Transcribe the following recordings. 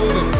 그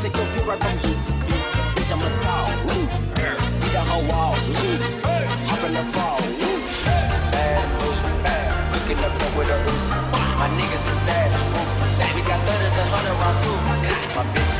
Take your pill right from you. Bitch, I'm a dog. Woo. Beat down her walls. Woo. Hop in the fall. Woo. Bad, bullshit, bad. Cooking up dope with a Uzi. My niggas are savage. We got thudders and hundred rounds too. My bitch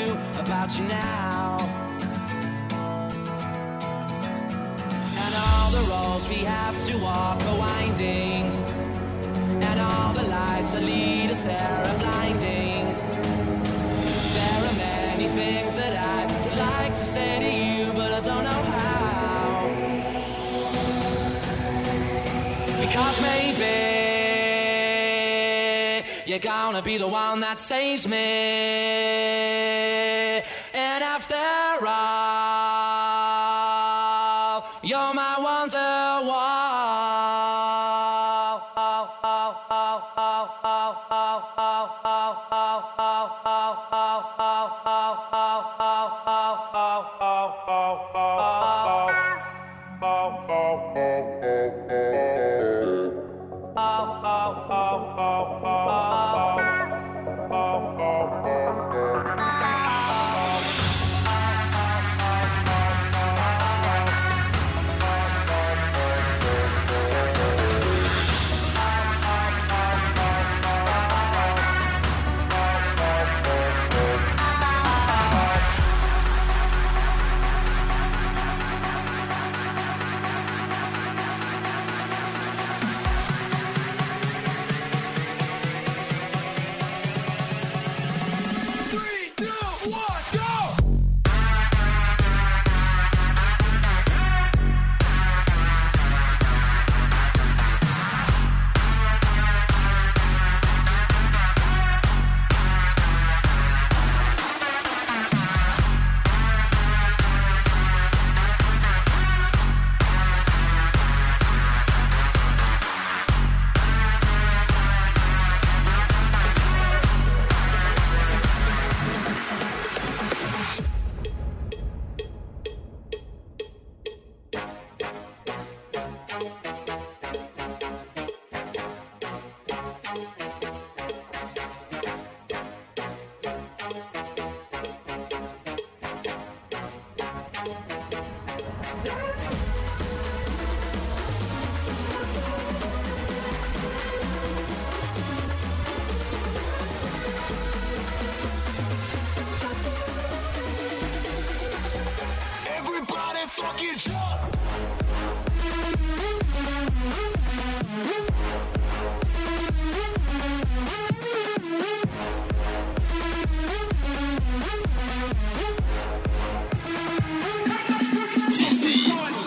about you now. And all the roads we have to walk are winding. And all the lights that lead us there are blinding. There are many things that I would like to say to you, but I don't know you're gonna be the one that saves me. And after all,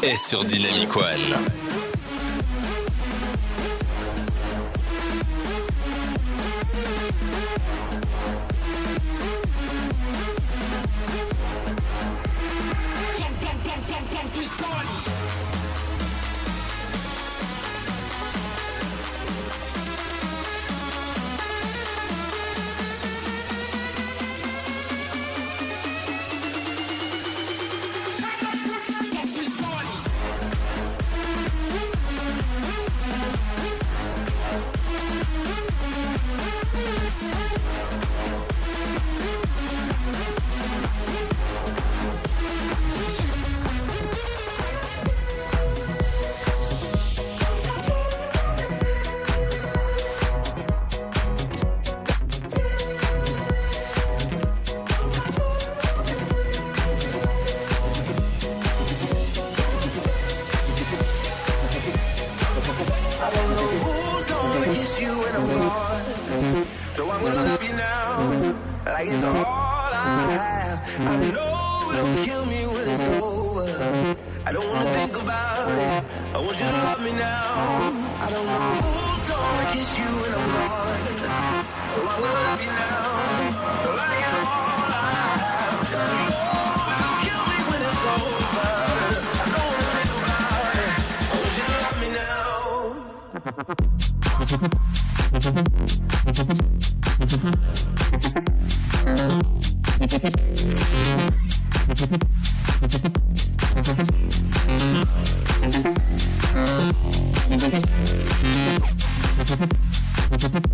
est sur Dynamic One. Thank you.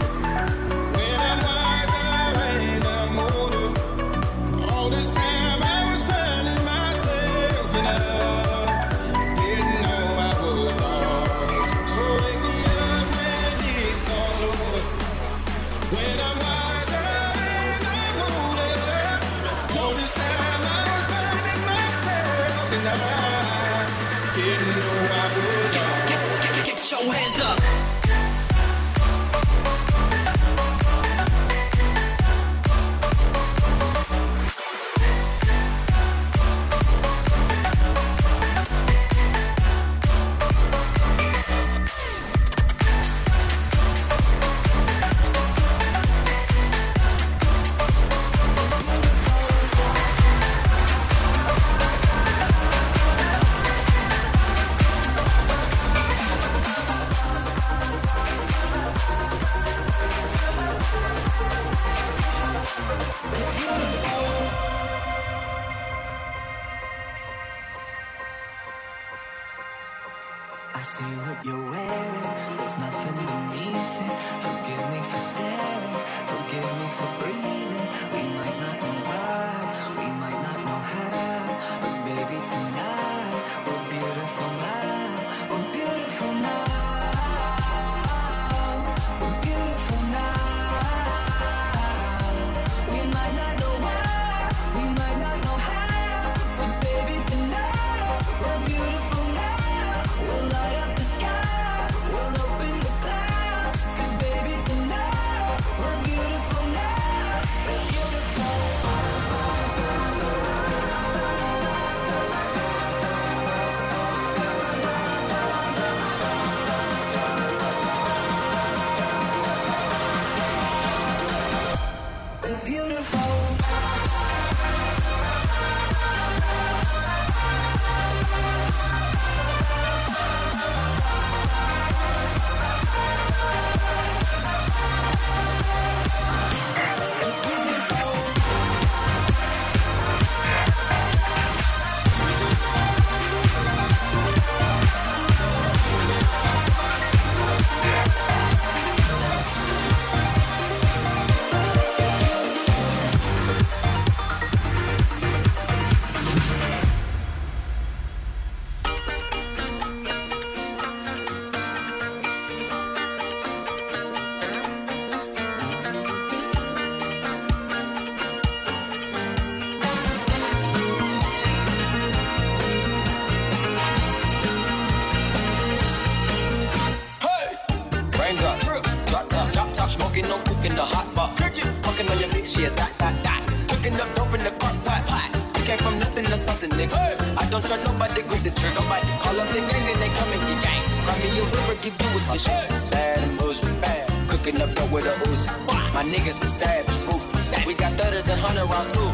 Bitch, yeah, that, that, that. Cooking up dope in the crock pot, pot. You came from nothing to something, nigga. I don't trust nobody, grip the trigger, nobody. Call up the gang and they come and get gang. Cry me a river, give you a tissue. It's bad and bullshit, bad. Cooking up dope with a Uzi. My niggas are savage, ruthless. We got thudders and hundred rounds too.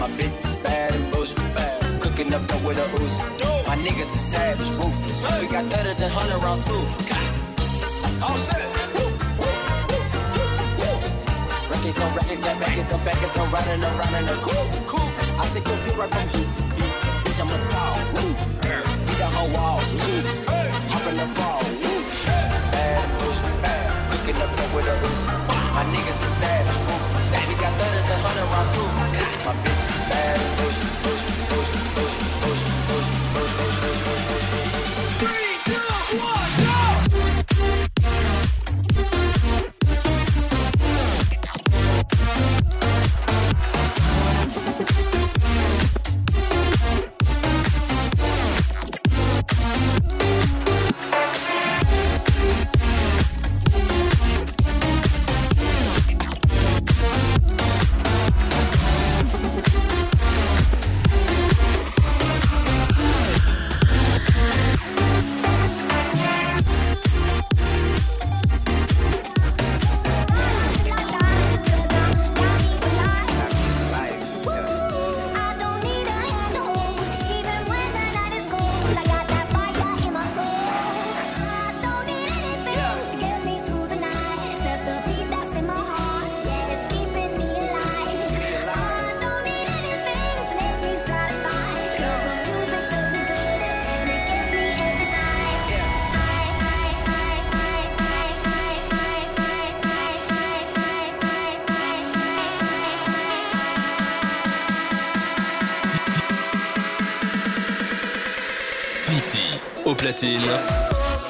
My bitch is bad and bullshit, bad. Cooking up dope with a Uzi. My niggas are savage, ruthless. We got thudders and hundred rounds too. All set. Records on records, got backers on backers, I'm riding around in a coupe. Cool. I take your pill right from you. Bitch, I'm a dog. Roof. Beat down her walls. Roof. Hop in the fall. Roof. Spad and. Bad. Cooking up dope with a Uzi. My niggas is savage. Roof. We got thudders and hundred rounds too. My bitch is bad and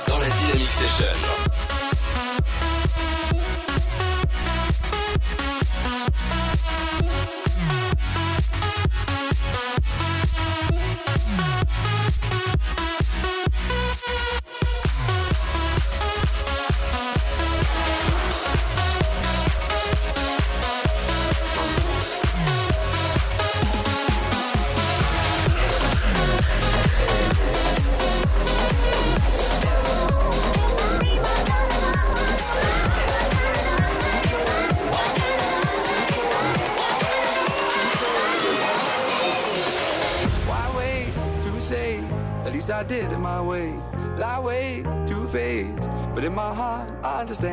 dans la Dynamic Session.